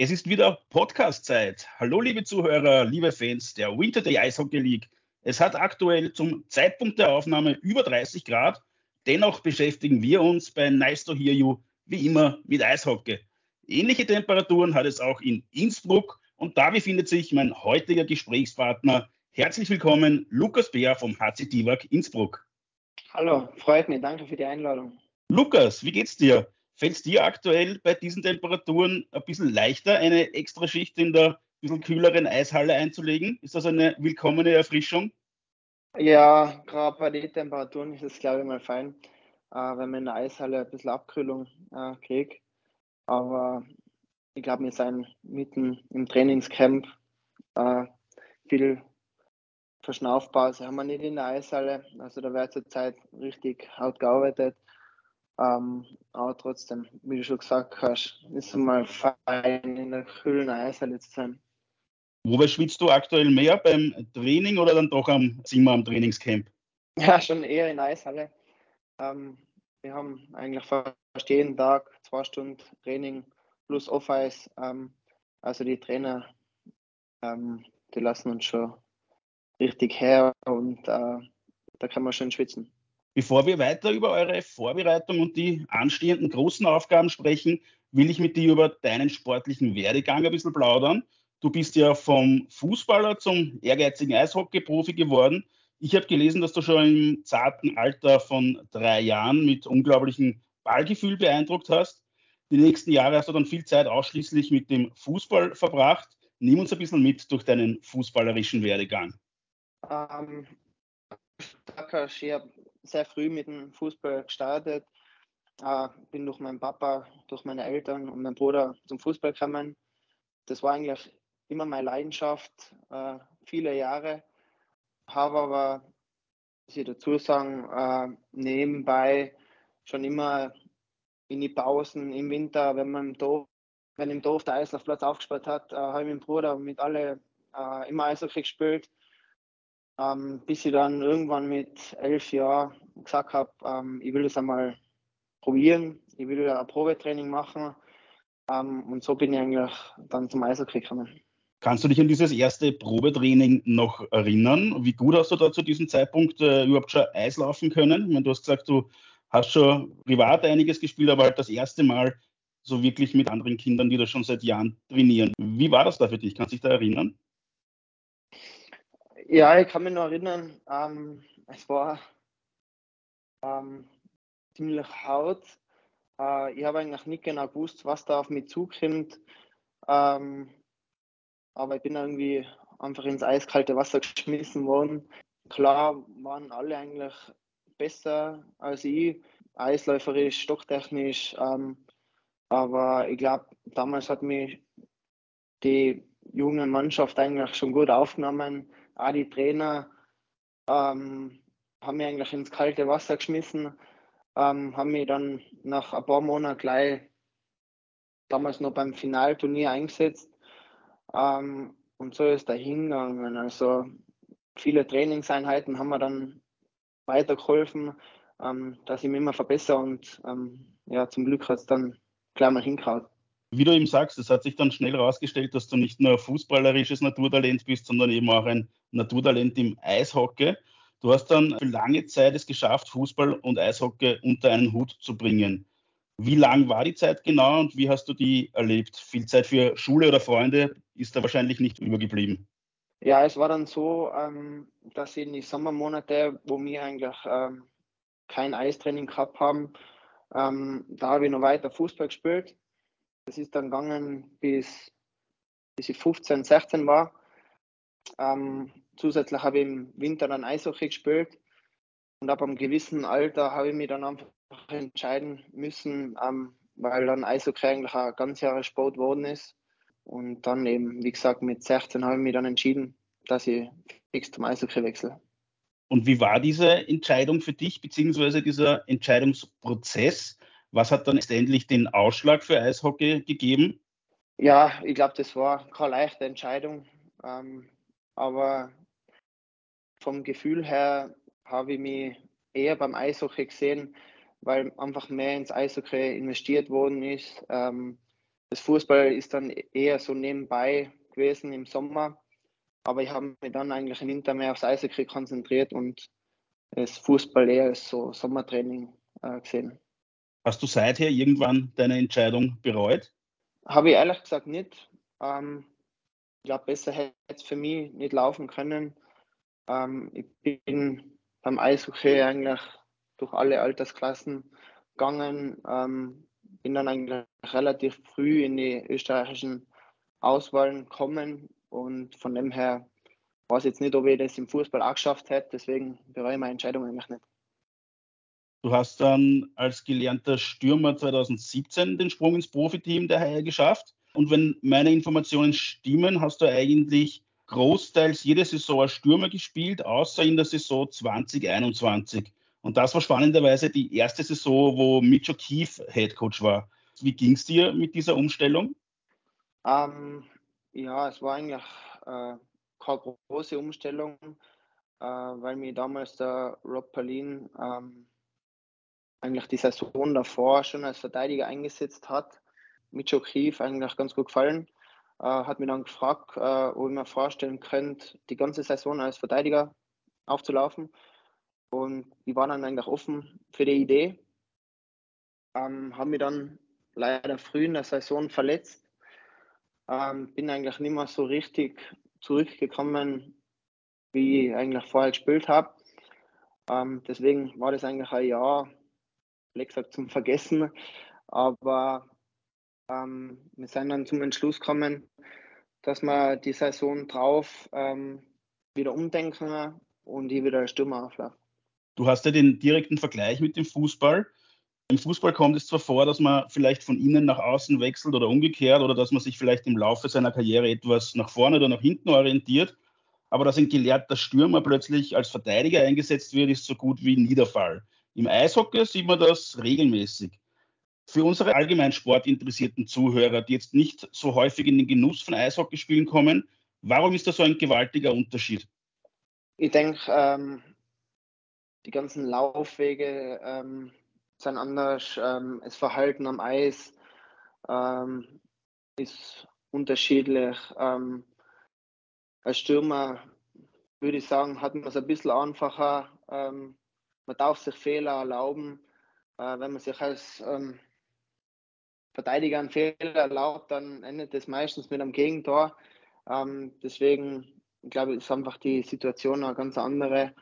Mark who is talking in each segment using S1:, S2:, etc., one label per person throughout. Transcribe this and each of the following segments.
S1: Es ist wieder Podcast-Zeit. Hallo, liebe Zuhörer, liebe Fans der Winter Day Eishockey League. Es hat aktuell zum Zeitpunkt der Aufnahme über 30 Grad. Dennoch beschäftigen wir uns bei Nice to Hear You wie immer mit Eishockey. Ähnliche Temperaturen hat es auch in Innsbruck und da befindet sich mein heutiger Gesprächspartner. Herzlich willkommen, Lukas Bär vom HC Divak Innsbruck.
S2: Hallo, freut mich, danke für die Einladung.
S1: Lukas, wie geht's dir? Fällt es dir aktuell bei diesen Temperaturen ein bisschen leichter, eine extra Schicht in der bisschen kühleren Eishalle einzulegen? Ist das eine willkommene Erfrischung?
S2: Ja, gerade bei den Temperaturen ist es, glaube ich, mal fein, äh, wenn man in der Eishalle ein bisschen Abkühlung äh, kriegt. Aber ich glaube, wir sind mitten im Trainingscamp. Äh, viel Verschnaufpause haben wir nicht in der Eishalle. Also da wird zurzeit richtig hart gearbeitet. Ähm, aber trotzdem, wie du schon gesagt hast, ist es mal fein, in der kühlen Eishalle zu sein.
S1: Wobei schwitzt du aktuell mehr beim Training oder dann doch am Zimmer am Trainingscamp?
S2: Ja, schon eher in der Eishalle. Ähm, wir haben eigentlich fast jeden Tag zwei Stunden Training plus Off-Eis. Ähm, also die Trainer, ähm, die lassen uns schon richtig her und äh, da kann man schön schwitzen.
S1: Bevor wir weiter über eure Vorbereitung und die anstehenden großen Aufgaben sprechen, will ich mit dir über deinen sportlichen Werdegang ein bisschen plaudern. Du bist ja vom Fußballer zum ehrgeizigen Eishockey-Profi geworden. Ich habe gelesen, dass du schon im zarten Alter von drei Jahren mit unglaublichem Ballgefühl beeindruckt hast. Die nächsten Jahre hast du dann viel Zeit ausschließlich mit dem Fußball verbracht. Nimm uns ein bisschen mit durch deinen fußballerischen Werdegang.
S2: Ähm, ich habe sehr früh mit dem Fußball gestartet. Äh, bin durch meinen Papa, durch meine Eltern und meinen Bruder zum Fußball gekommen. Das war eigentlich immer meine Leidenschaft, äh, viele Jahre. Habe aber, muss ich dazu sagen, äh, nebenbei schon immer in die Pausen im Winter, wenn man im Dorf, wenn im Dorf der Eislaufplatz aufgespielt hat, äh, habe ich mit dem Bruder mit alle äh, immer Eishockey gespielt ähm, bis ich dann irgendwann mit elf Jahren gesagt habe, ähm, ich will das einmal probieren, ich will ein Probetraining machen ähm, und so bin ich eigentlich dann zum Eishockey gekommen.
S1: Kannst du dich an dieses erste Probetraining noch erinnern? Wie gut hast du da zu diesem Zeitpunkt äh, überhaupt schon Eis laufen können? Ich meine, du hast gesagt, du hast schon privat einiges gespielt, aber halt das erste Mal so wirklich mit anderen Kindern, die da schon seit Jahren trainieren. Wie war das da für dich? Kannst du dich da erinnern?
S2: Ja, ich kann mich noch erinnern, ähm, es war ähm, ziemlich haut. Äh, ich habe eigentlich nicht genau gewusst, was da auf mich zukommt. Ähm, aber ich bin irgendwie einfach ins eiskalte Wasser geschmissen worden. Klar waren alle eigentlich besser als ich, eisläuferisch, stocktechnisch. Ähm, aber ich glaube, damals hat mich die junge Mannschaft eigentlich schon gut aufgenommen auch die Trainer ähm, haben mich eigentlich ins kalte Wasser geschmissen, ähm, haben mich dann nach ein paar Monaten gleich damals noch beim Finalturnier eingesetzt. Ähm, und so ist er hingegangen. Also viele Trainingseinheiten haben mir dann weitergeholfen, ähm, dass ich mich immer verbessere und ähm, ja, zum Glück hat es dann gleich mal hingehauen
S1: wie du eben sagst, es hat sich dann schnell herausgestellt, dass du nicht nur fußballerisches Naturtalent bist, sondern eben auch ein Naturtalent im Eishockey. Du hast dann für lange Zeit es geschafft, Fußball und Eishockey unter einen Hut zu bringen. Wie lang war die Zeit genau und wie hast du die erlebt? Viel Zeit für Schule oder Freunde ist da wahrscheinlich nicht übergeblieben.
S2: Ja, es war dann so, ähm, dass in die Sommermonate, wo wir eigentlich ähm, kein Eistraining gehabt haben, ähm, da habe ich noch weiter Fußball gespielt das ist dann gegangen bis, bis ich 15, 16 war. Ähm, zusätzlich habe ich im Winter dann Eishockey gespielt und ab einem gewissen Alter habe ich mich dann einfach entscheiden müssen, ähm, weil dann Eishockey eigentlich ein ganz Jahre Sport geworden ist. Und dann eben, wie gesagt, mit 16 habe ich mich dann entschieden, dass ich fix zum Eishockey wechsle.
S1: Und wie war diese Entscheidung für dich, beziehungsweise dieser Entscheidungsprozess? Was hat dann letztendlich den Ausschlag für Eishockey gegeben?
S2: Ja, ich glaube, das war keine leichte Entscheidung. Ähm, aber vom Gefühl her habe ich mich eher beim Eishockey gesehen, weil einfach mehr ins Eishockey investiert worden ist. Ähm, das Fußball ist dann eher so nebenbei gewesen im Sommer. Aber ich habe mich dann eigentlich im Winter mehr aufs Eishockey konzentriert und das Fußball eher als so Sommertraining äh, gesehen.
S1: Hast du seither irgendwann deine Entscheidung bereut?
S2: Habe ich ehrlich gesagt nicht. Ähm, ich glaube, besser hätte es für mich nicht laufen können. Ähm, ich bin beim Eishockey eigentlich durch alle Altersklassen gegangen. Ähm, bin dann eigentlich relativ früh in die österreichischen Auswahlen gekommen und von dem her weiß ich jetzt nicht, ob ich das im Fußball auch geschafft hätte. Deswegen bereue ich meine Entscheidung eigentlich nicht.
S1: Du hast dann als gelernter Stürmer 2017 den Sprung ins Profiteam der Haie geschafft. Und wenn meine Informationen stimmen, hast du eigentlich großteils jede Saison als Stürmer gespielt, außer in der Saison 2021. Und das war spannenderweise die erste Saison, wo Mitch O'Keefe Headcoach war. Wie ging es dir mit dieser Umstellung?
S2: Ähm, ja, es war eigentlich äh, keine große Umstellung, äh, weil mir damals der Rob Perlin ähm, eigentlich die Saison davor schon als Verteidiger eingesetzt hat. Mitch O'Keefe eigentlich ganz gut gefallen. Äh, hat mir dann gefragt, äh, ob ich mir vorstellen könnte, die ganze Saison als Verteidiger aufzulaufen. Und ich war dann eigentlich offen für die Idee. Ähm, habe mich dann leider früh in der Saison verletzt. Ähm, bin eigentlich nicht mehr so richtig zurückgekommen, wie ich eigentlich vorher gespielt habe. Ähm, deswegen war das eigentlich ein Jahr, vielleicht gesagt, zum Vergessen. Aber ähm, wir sind dann zum Entschluss gekommen, dass wir die Saison drauf ähm, wieder umdenken und ich wieder Stürmer auflaufe.
S1: Du hast ja den direkten Vergleich mit dem Fußball. Im Fußball kommt es zwar vor, dass man vielleicht von innen nach außen wechselt oder umgekehrt oder dass man sich vielleicht im Laufe seiner Karriere etwas nach vorne oder nach hinten orientiert, aber dass ein gelehrter Stürmer plötzlich als Verteidiger eingesetzt wird, ist so gut wie nie der Fall. Im Eishockey sieht man das regelmäßig. Für unsere allgemein sportinteressierten Zuhörer, die jetzt nicht so häufig in den Genuss von Eishockeyspielen kommen, warum ist da so ein gewaltiger Unterschied?
S2: Ich denke, ähm, die ganzen Laufwege ähm, sind anders, ähm, das Verhalten am Eis ähm, ist unterschiedlich. Ähm, als Stürmer würde ich sagen, hat man es ein bisschen einfacher. Ähm, man darf sich Fehler erlauben. Äh, wenn man sich als ähm, Verteidiger einen Fehler erlaubt, dann endet es meistens mit einem Gegentor. Ähm, deswegen glaube ich, ist einfach die Situation eine ganz andere.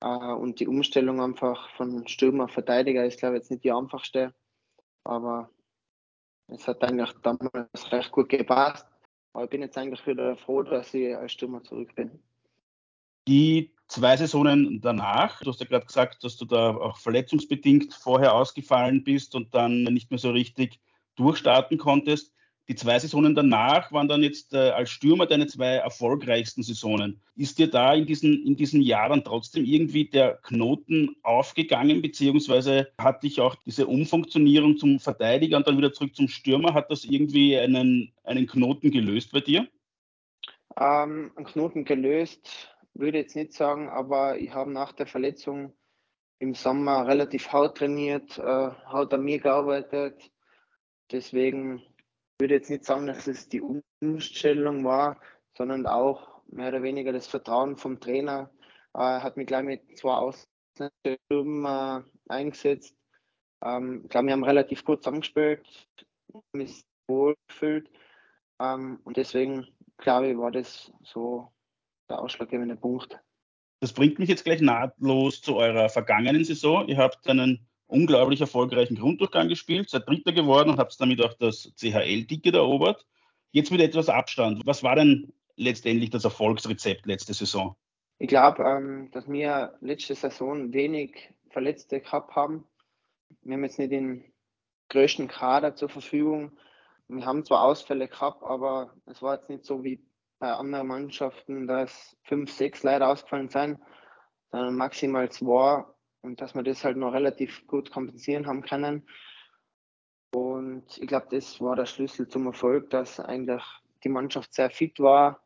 S2: Äh, und die Umstellung einfach von Stürmer auf Verteidiger ist, glaube ich, jetzt nicht die einfachste. Aber es hat eigentlich damals recht gut gepasst. Aber ich bin jetzt eigentlich wieder froh, dass ich als Stürmer zurück bin.
S1: Die zwei Saisonen danach, du hast ja gerade gesagt, dass du da auch verletzungsbedingt vorher ausgefallen bist und dann nicht mehr so richtig durchstarten konntest. Die zwei Saisonen danach waren dann jetzt äh, als Stürmer deine zwei erfolgreichsten Saisonen. Ist dir da in diesen, in diesen Jahren trotzdem irgendwie der Knoten aufgegangen, beziehungsweise hat dich auch diese Umfunktionierung zum Verteidiger und dann wieder zurück zum Stürmer, hat das irgendwie einen, einen Knoten gelöst bei dir?
S2: Ähm, einen Knoten gelöst würde ich jetzt nicht sagen, aber ich habe nach der Verletzung im Sommer relativ hart trainiert, äh, hart an mir gearbeitet Deswegen würde jetzt nicht sagen, dass es die Umstellung war, sondern auch mehr oder weniger das Vertrauen vom Trainer. Er äh, hat mich gleich mit zwei Ausländern äh, eingesetzt. Ähm, ich glaube, wir haben relativ gut zusammengespielt, mich wohl gefühlt. Ähm, und deswegen, glaube ich, war das so der ausschlaggebende Punkt.
S1: Das bringt mich jetzt gleich nahtlos zu eurer vergangenen Saison. Ihr habt einen unglaublich erfolgreichen Grunddurchgang gespielt, seid Dritter geworden und habt damit auch das CHL-Ticket erobert. Jetzt mit etwas Abstand. Was war denn letztendlich das Erfolgsrezept letzte Saison?
S2: Ich glaube, ähm, dass wir letzte Saison wenig Verletzte gehabt haben. Wir haben jetzt nicht den größten Kader zur Verfügung. Wir haben zwar Ausfälle gehabt, aber es war jetzt nicht so wie bei anderen Mannschaften, dass fünf, sechs Leute ausgefallen sind, sondern maximal zwei und dass wir das halt noch relativ gut kompensieren haben können. Und ich glaube, das war der Schlüssel zum Erfolg, dass eigentlich die Mannschaft sehr fit war,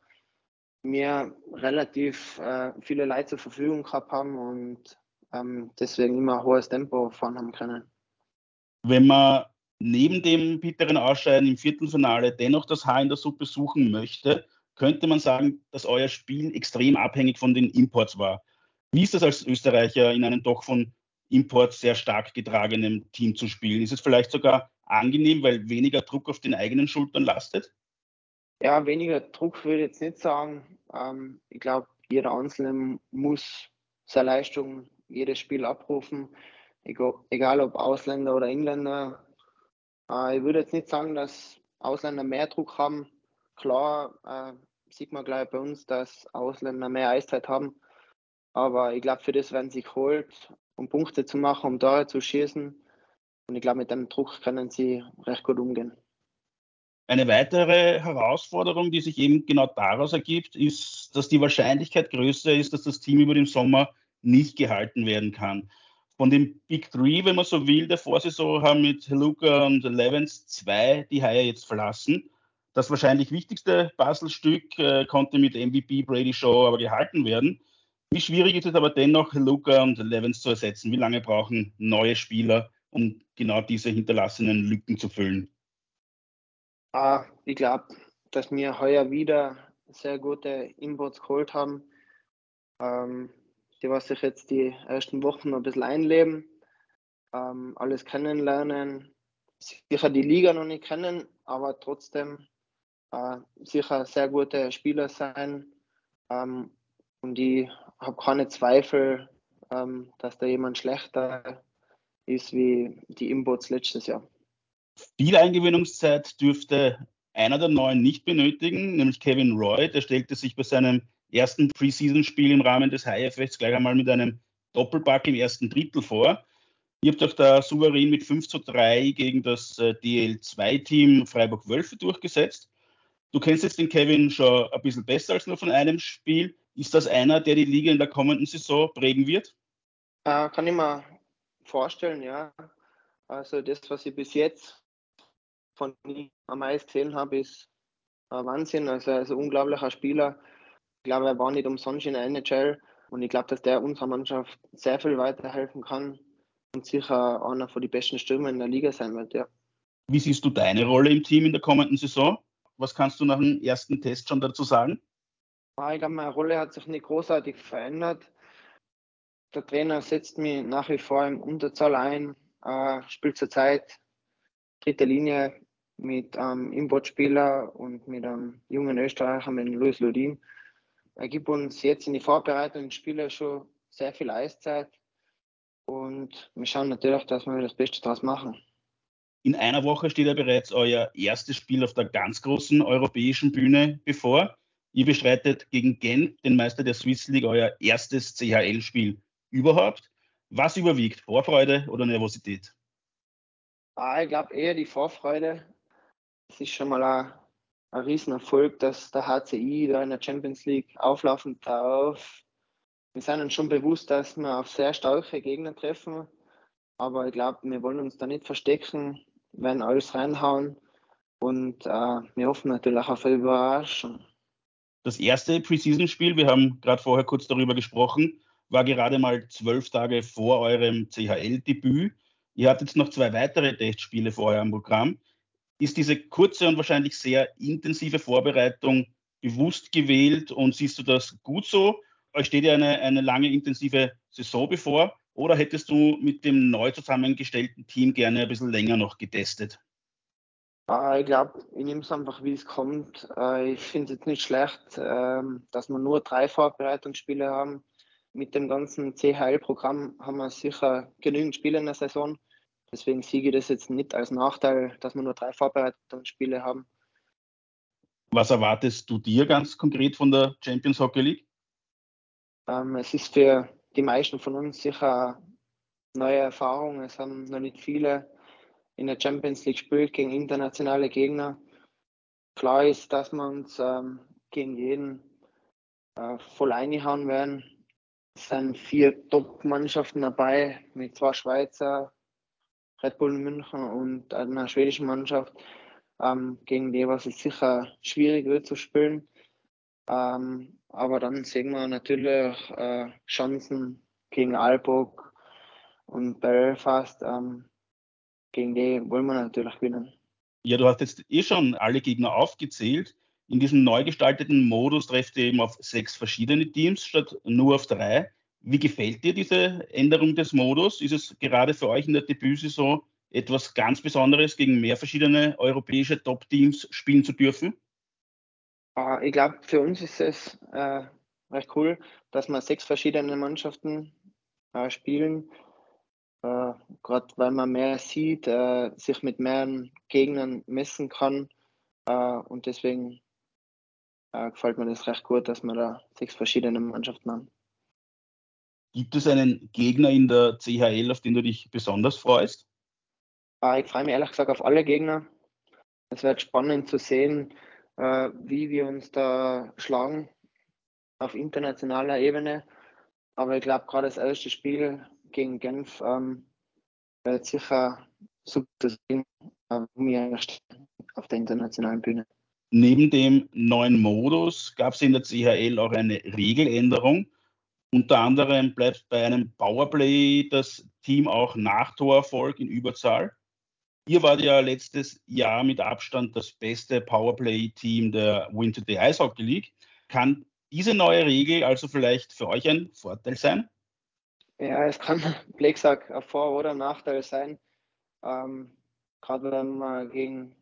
S2: wir relativ äh, viele Leute zur Verfügung gehabt haben und ähm, deswegen immer ein hohes Tempo fahren haben können.
S1: Wenn man neben dem bitteren Ausscheiden im Viertelfinale dennoch das Haar in der Suppe suchen möchte, könnte man sagen, dass euer Spiel extrem abhängig von den Imports war. Wie ist das als Österreicher in einem doch von Imports sehr stark getragenen Team zu spielen? Ist es vielleicht sogar angenehm, weil weniger Druck auf den eigenen Schultern lastet?
S2: Ja, weniger Druck würde ich jetzt nicht sagen. Ähm, ich glaube, jeder Einzelne muss seine Leistung jedes Spiel abrufen, egal ob Ausländer oder Inländer. Äh, ich würde jetzt nicht sagen, dass Ausländer mehr Druck haben. Klar äh, sieht man gleich bei uns, dass Ausländer mehr Eiszeit haben. Aber ich glaube, für das werden sie geholt, um Punkte zu machen, um Tore zu schießen. Und ich glaube, mit dem Druck können sie recht gut umgehen.
S1: Eine weitere Herausforderung, die sich eben genau daraus ergibt, ist, dass die Wahrscheinlichkeit größer ist, dass das Team über den Sommer nicht gehalten werden kann. Von den Big Three, wenn man so will, der Vorsaison haben mit Luca und Levens zwei die Haie jetzt verlassen. Das wahrscheinlich wichtigste Puzzlestück äh, konnte mit MVP Brady Shaw aber gehalten werden. Wie schwierig ist es aber dennoch, Luca und Levens zu ersetzen? Wie lange brauchen neue Spieler, um genau diese hinterlassenen Lücken zu füllen?
S2: Ah, ich glaube, dass wir heuer wieder sehr gute Imports geholt haben, ähm, die was sich jetzt die ersten Wochen noch ein bisschen einleben, ähm, alles kennenlernen, sicher die Liga noch nicht kennen, aber trotzdem äh, sicher sehr gute Spieler sein. Ähm, und ich habe keine Zweifel, ähm, dass da jemand schlechter ist wie die Imports letztes Jahr.
S1: Viel Eingewöhnungszeit dürfte einer der neuen nicht benötigen, nämlich Kevin Roy. Der stellte sich bei seinem ersten Preseason-Spiel im Rahmen des HFS gleich einmal mit einem Doppelpack im ersten Drittel vor. Ihr habt euch da souverän mit 5 zu 3 gegen das äh, DL2-Team Freiburg Wölfe durchgesetzt. Du kennst jetzt den Kevin schon ein bisschen besser als nur von einem Spiel. Ist das einer, der die Liga in der kommenden Saison prägen wird?
S2: Äh, kann ich mir vorstellen, ja. Also das, was ich bis jetzt von ihm am meisten gesehen habe, ist Wahnsinn. Also er ist ein unglaublicher Spieler. Ich glaube, er war nicht umsonst in der NHL und ich glaube, dass der unserer Mannschaft sehr viel weiterhelfen kann und sicher einer von den besten Stürmer in der Liga sein wird, ja.
S1: Wie siehst du deine Rolle im Team in der kommenden Saison? Was kannst du nach dem ersten Test schon dazu sagen?
S2: Ah, ich glaube, meine Rolle hat sich nicht großartig verändert. Der Trainer setzt mich nach wie vor im Unterzahl ein, äh, spielt zurzeit dritte Linie mit einem Importspieler und mit einem jungen Österreicher, mit Luis Lodin. Er gibt uns jetzt in die Vorbereitung des Spiele schon sehr viel Eiszeit und wir schauen natürlich, dass wir das Beste daraus machen.
S1: In einer Woche steht ja bereits euer erstes Spiel auf der ganz großen europäischen Bühne bevor. Ihr bestreitet gegen Genf, den Meister der Swiss League, euer erstes CHL-Spiel überhaupt. Was überwiegt, Vorfreude oder Nervosität?
S2: Ah, ich glaube eher die Vorfreude es ist schon mal ein, ein Riesenerfolg, dass der HCI da in der Champions League auflaufen darf. Wir sind uns schon bewusst, dass wir auf sehr starke Gegner treffen, aber ich glaube, wir wollen uns da nicht verstecken, werden alles reinhauen und äh, wir hoffen natürlich auf eine Überraschung.
S1: Das erste Preseason-Spiel, wir haben gerade vorher kurz darüber gesprochen, war gerade mal zwölf Tage vor eurem CHL-Debüt. Ihr hattet noch zwei weitere Testspiele vor eurem Programm ist diese kurze und wahrscheinlich sehr intensive Vorbereitung bewusst gewählt und siehst du das gut so? Euch steht ja eine, eine lange intensive Saison bevor oder hättest du mit dem neu zusammengestellten Team gerne ein bisschen länger noch getestet?
S2: Ah, ich glaube, ich nehme es einfach, wie es kommt. Äh, ich finde es jetzt nicht schlecht, ähm, dass wir nur drei Vorbereitungsspiele haben. Mit dem ganzen CHL-Programm haben wir sicher genügend Spiele in der Saison. Deswegen sehe ich das jetzt nicht als Nachteil, dass wir nur drei Vorbereitungsspiele haben.
S1: Was erwartest du dir ganz konkret von der Champions Hockey League?
S2: Ähm, es ist für die meisten von uns sicher eine neue Erfahrung. Es haben noch nicht viele in der Champions League gespielt gegen internationale Gegner. Klar ist, dass wir uns ähm, gegen jeden äh, voll einhauen werden. Es sind vier Top-Mannschaften dabei mit zwei Schweizer, Red Bull München und einer schwedischen Mannschaft, ähm, gegen die was es sicher schwierig wird zu spielen. Ähm, aber dann sehen wir natürlich äh, Chancen gegen Aalborg und Belfast. Ähm, gegen die wollen wir natürlich gewinnen.
S1: Ja, du hast jetzt eh schon alle Gegner aufgezählt. In diesem neu gestalteten Modus trefft ihr eben auf sechs verschiedene Teams statt nur auf drei. Wie gefällt dir diese Änderung des Modus? Ist es gerade für euch in der Debütsaison etwas ganz Besonderes, gegen mehr verschiedene europäische Top-Teams spielen zu dürfen?
S2: Uh, ich glaube, für uns ist es äh, recht cool, dass wir sechs verschiedene Mannschaften äh, spielen. Äh, Gerade weil man mehr sieht, äh, sich mit mehreren Gegnern messen kann. Äh, und deswegen äh, gefällt mir das recht gut, dass wir da sechs verschiedene Mannschaften haben.
S1: Gibt es einen Gegner in der CHL, auf den du dich besonders freust?
S2: Äh, ich freue mich ehrlich gesagt auf alle Gegner. Es wird spannend zu sehen, äh, wie wir uns da schlagen auf internationaler Ebene. Aber ich glaube, gerade das erste Spiel gegen Genf ähm, wird sicher super zu sehen, äh, auf der internationalen Bühne.
S1: Neben dem neuen Modus gab es in der CHL auch eine Regeländerung. Unter anderem bleibt bei einem Powerplay das Team auch nach Torerfolg in Überzahl. Ihr wart ja letztes Jahr mit Abstand das beste Powerplay-Team der Winter Day Ice Hockey League. Kann diese neue Regel also vielleicht für euch ein Vorteil sein?
S2: Ja, es kann, sagt, ein Vor- oder Nachteil sein. Ähm, Gerade wenn wir gegen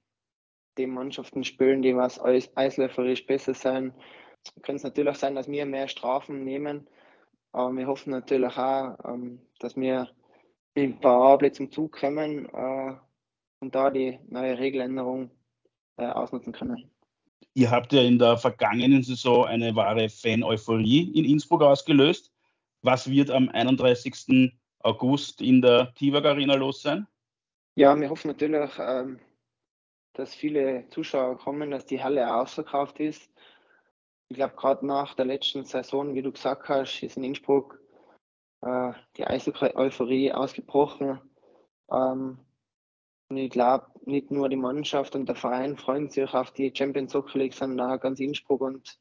S2: die Mannschaften spielen, die was eisläuferisch besser sein, kann es natürlich sein, dass wir mehr Strafen nehmen. Aber wir hoffen natürlich auch, ähm, dass wir ein paar Abend zum Zug kommen äh, und da die neue Regeländerung äh, ausnutzen können.
S1: Ihr habt ja in der vergangenen Saison eine wahre Fan-Euphorie in Innsbruck ausgelöst. Was wird am 31. August in der Tivag Arena los sein?
S2: Ja, wir hoffen natürlich, ähm, dass viele Zuschauer kommen, dass die Halle ausverkauft ist. Ich glaube, gerade nach der letzten Saison, wie du gesagt hast, ist in Innsbruck äh, die Eishockey-Euphorie ausgebrochen. Ähm, und ich glaube, nicht nur die Mannschaft und der Verein freuen sich auf die Champions Soccer League, sondern auch ganz Innsbruck und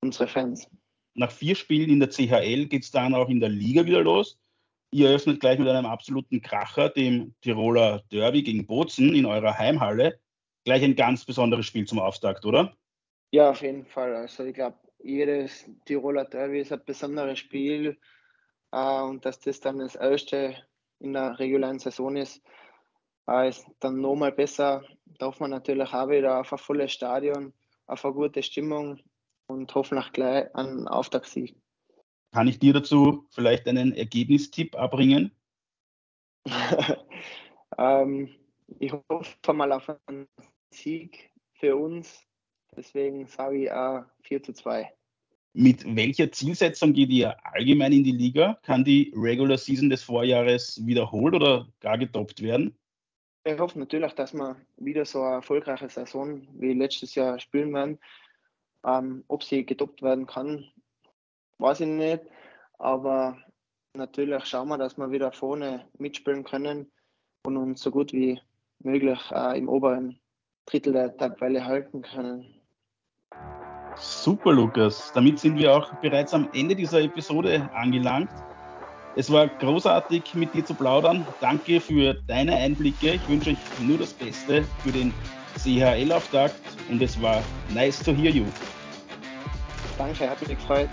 S2: unsere Fans.
S1: Nach vier Spielen in der CHL geht es dann auch in der Liga wieder los. Ihr eröffnet gleich mit einem absoluten Kracher, dem Tiroler Derby gegen Bozen in eurer Heimhalle. Gleich ein ganz besonderes Spiel zum Auftakt, oder?
S2: Ja, auf jeden Fall. Also ich glaube, jedes Tiroler Derby ist ein besonderes Spiel. Äh, und dass das dann das erste in der regulären Saison ist, äh, ist dann nochmal besser. Da hoffen wir natürlich auch wieder auf ein volles Stadion, auf eine gute Stimmung und hoffentlich gleich einen Auftaktsieg.
S1: Kann ich dir dazu vielleicht einen Ergebnistipp abbringen?
S2: ähm, ich hoffe mal auf einen Sieg für uns. Deswegen sage ich auch 4 zu 2.
S1: Mit welcher Zielsetzung geht ihr allgemein in die Liga? Kann die Regular Season des Vorjahres wiederholt oder gar getoppt werden?
S2: Ich hoffe natürlich, dass wir wieder so eine erfolgreiche Saison wie letztes Jahr spielen werden. Ähm, ob sie getoppt werden kann, weiß ich nicht. Aber natürlich schauen wir, dass wir wieder vorne mitspielen können und uns so gut wie möglich äh, im oberen Drittel der Tabelle halten können.
S1: Super, Lukas. Damit sind wir auch bereits am Ende dieser Episode angelangt. Es war großartig, mit dir zu plaudern. Danke für deine Einblicke. Ich wünsche euch nur das Beste für den CHL-Auftakt und es war nice to hear you.
S2: Danke, hat mich gefreut.